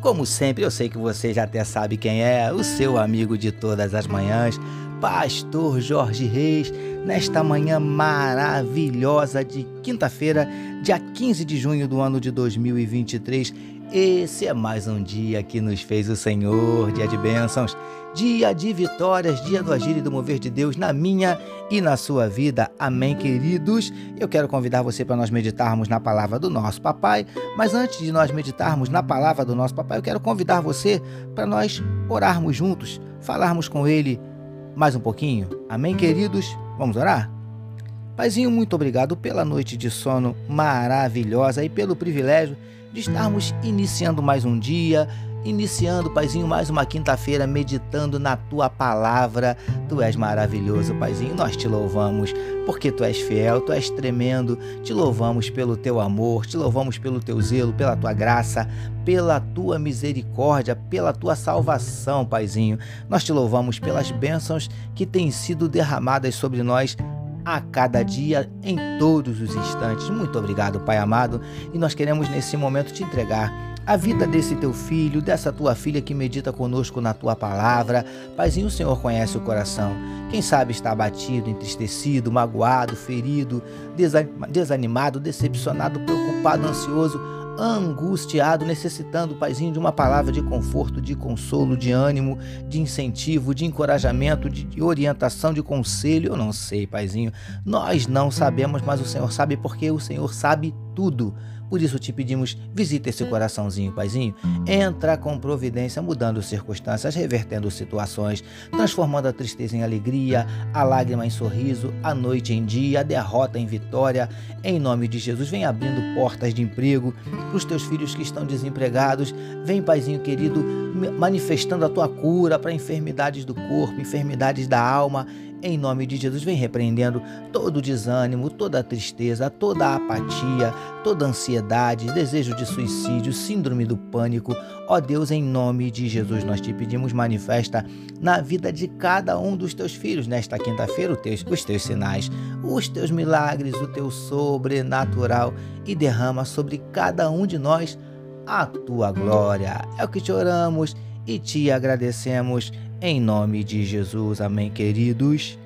como sempre, eu sei que você já até sabe quem é, o seu amigo de todas as manhãs, Pastor Jorge Reis, nesta manhã maravilhosa de quinta-feira, dia 15 de junho do ano de 2023. Esse é mais um dia que nos fez o Senhor, dia de bênçãos, dia de vitórias, dia do agir e do mover de Deus na minha e na sua vida. Amém, queridos? Eu quero convidar você para nós meditarmos na palavra do nosso papai, mas antes de nós meditarmos na palavra do nosso papai, eu quero convidar você para nós orarmos juntos, falarmos com ele mais um pouquinho. Amém, queridos? Vamos orar? Paizinho, muito obrigado pela noite de sono maravilhosa e pelo privilégio de estarmos iniciando mais um dia, iniciando, Paizinho, mais uma quinta-feira meditando na tua palavra. Tu és maravilhoso, Paizinho. Nós te louvamos porque tu és fiel, tu és tremendo. Te louvamos pelo teu amor, te louvamos pelo teu zelo, pela tua graça, pela tua misericórdia, pela tua salvação, Paizinho. Nós te louvamos pelas bênçãos que têm sido derramadas sobre nós a cada dia, em todos os instantes. Muito obrigado, Pai amado, e nós queremos nesse momento te entregar a vida desse teu filho, dessa tua filha que medita conosco na tua palavra. Paizinho, o Senhor conhece o coração. Quem sabe está abatido, entristecido, magoado, ferido, desanimado, decepcionado, preocupado, ansioso angustiado, necessitando, Paizinho, de uma palavra de conforto, de consolo, de ânimo, de incentivo, de encorajamento, de, orientação, de conselho. Eu não sei, Paizinho. Nós não sabemos, mas o Senhor sabe porque o Senhor sabe tudo. Por isso te pedimos, visita esse coraçãozinho, paizinho. Entra com providência, mudando circunstâncias, revertendo situações, transformando a tristeza em alegria, a lágrima em sorriso, a noite em dia, a derrota em vitória. Em nome de Jesus, vem abrindo portas de emprego para os teus filhos que estão desempregados. Vem, paizinho querido, manifestando a tua cura para enfermidades do corpo, enfermidades da alma em nome de Jesus, vem repreendendo todo o desânimo, toda a tristeza, toda a apatia, toda a ansiedade, desejo de suicídio, síndrome do pânico. Ó Deus, em nome de Jesus, nós te pedimos, manifesta na vida de cada um dos teus filhos nesta quinta-feira teus, os teus sinais, os teus milagres, o teu sobrenatural e derrama sobre cada um de nós a tua glória. É o que te oramos e te agradecemos em nome de Jesus, amém, queridos.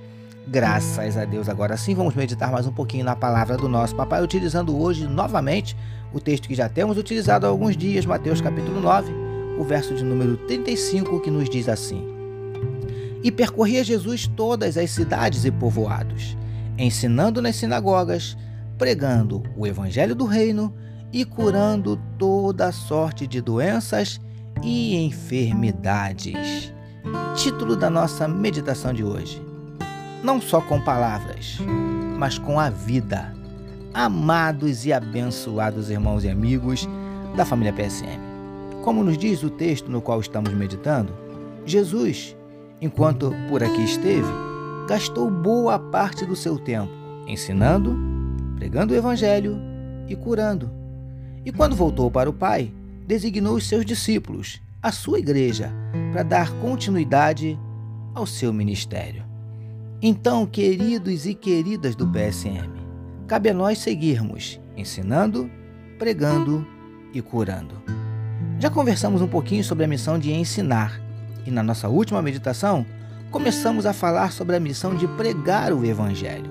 Graças a Deus. Agora sim, vamos meditar mais um pouquinho na palavra do nosso papai, utilizando hoje novamente o texto que já temos utilizado há alguns dias, Mateus capítulo 9, o verso de número 35, que nos diz assim: E percorria Jesus todas as cidades e povoados, ensinando nas sinagogas, pregando o evangelho do reino e curando toda sorte de doenças e enfermidades. Título da nossa meditação de hoje: Não só com palavras, mas com a vida. Amados e abençoados irmãos e amigos da família PSM. Como nos diz o texto no qual estamos meditando, Jesus, enquanto por aqui esteve, gastou boa parte do seu tempo ensinando, pregando o evangelho e curando. E quando voltou para o Pai, designou os seus discípulos a sua igreja para dar continuidade ao seu ministério. Então, queridos e queridas do PSM, cabe a nós seguirmos ensinando, pregando e curando. Já conversamos um pouquinho sobre a missão de ensinar e na nossa última meditação começamos a falar sobre a missão de pregar o Evangelho.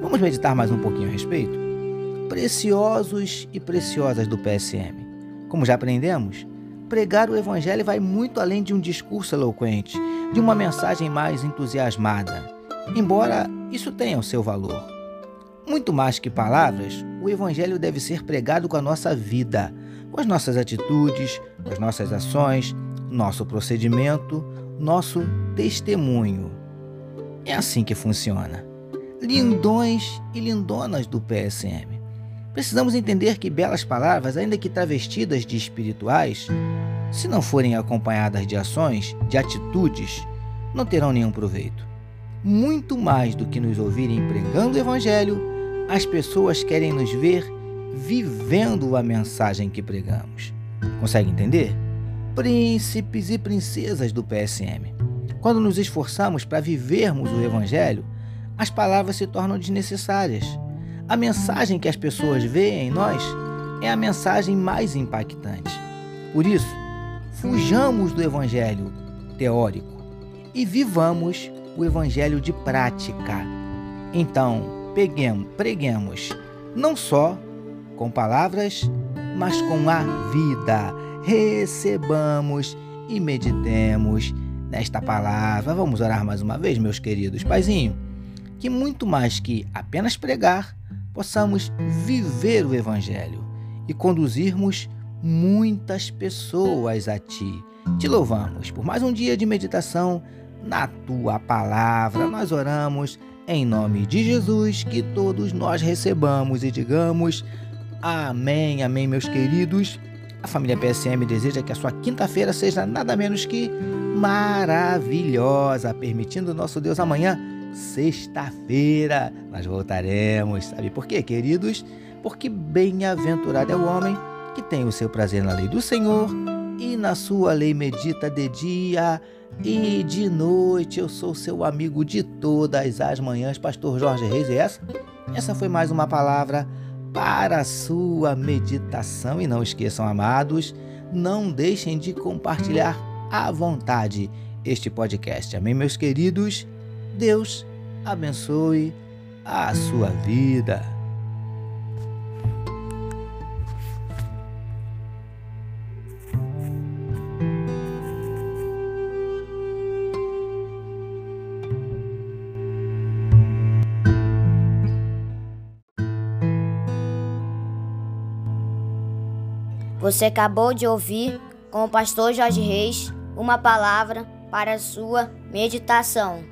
Vamos meditar mais um pouquinho a respeito? Preciosos e preciosas do PSM. Como já aprendemos, pregar o Evangelho vai muito além de um discurso eloquente, de uma mensagem mais entusiasmada, embora isso tenha o seu valor. Muito mais que palavras, o Evangelho deve ser pregado com a nossa vida, com as nossas atitudes, com as nossas ações, nosso procedimento, nosso testemunho. É assim que funciona. Lindões e lindonas do PSM. Precisamos entender que belas palavras, ainda que travestidas de espirituais, se não forem acompanhadas de ações, de atitudes, não terão nenhum proveito. Muito mais do que nos ouvirem pregando o Evangelho, as pessoas querem nos ver vivendo a mensagem que pregamos. Consegue entender? Príncipes e princesas do PSM. Quando nos esforçamos para vivermos o Evangelho, as palavras se tornam desnecessárias. A mensagem que as pessoas veem em nós é a mensagem mais impactante. Por isso, fujamos do evangelho teórico e vivamos o evangelho de prática. Então, peguemos, preguemos não só com palavras, mas com a vida. Recebamos e meditemos nesta palavra. Vamos orar mais uma vez, meus queridos. Paizinho, que muito mais que apenas pregar, possamos viver o Evangelho e conduzirmos muitas pessoas a Ti. Te louvamos por mais um dia de meditação na Tua palavra. Nós oramos em nome de Jesus, que todos nós recebamos e digamos amém, amém, meus queridos. A família PSM deseja que a sua quinta-feira seja nada menos que maravilhosa, permitindo nosso Deus amanhã sexta-feira nós voltaremos. Sabe por quê, queridos? Porque bem-aventurado é o homem que tem o seu prazer na lei do Senhor e na sua lei medita de dia e de noite. Eu sou seu amigo de todas as manhãs, Pastor Jorge Reis. E essa? Essa foi mais uma palavra para a sua meditação. E não esqueçam, amados, não deixem de compartilhar à vontade este podcast. Amém, meus queridos? Deus abençoe a sua vida. Você acabou de ouvir com o pastor Jorge Reis uma palavra para a sua meditação.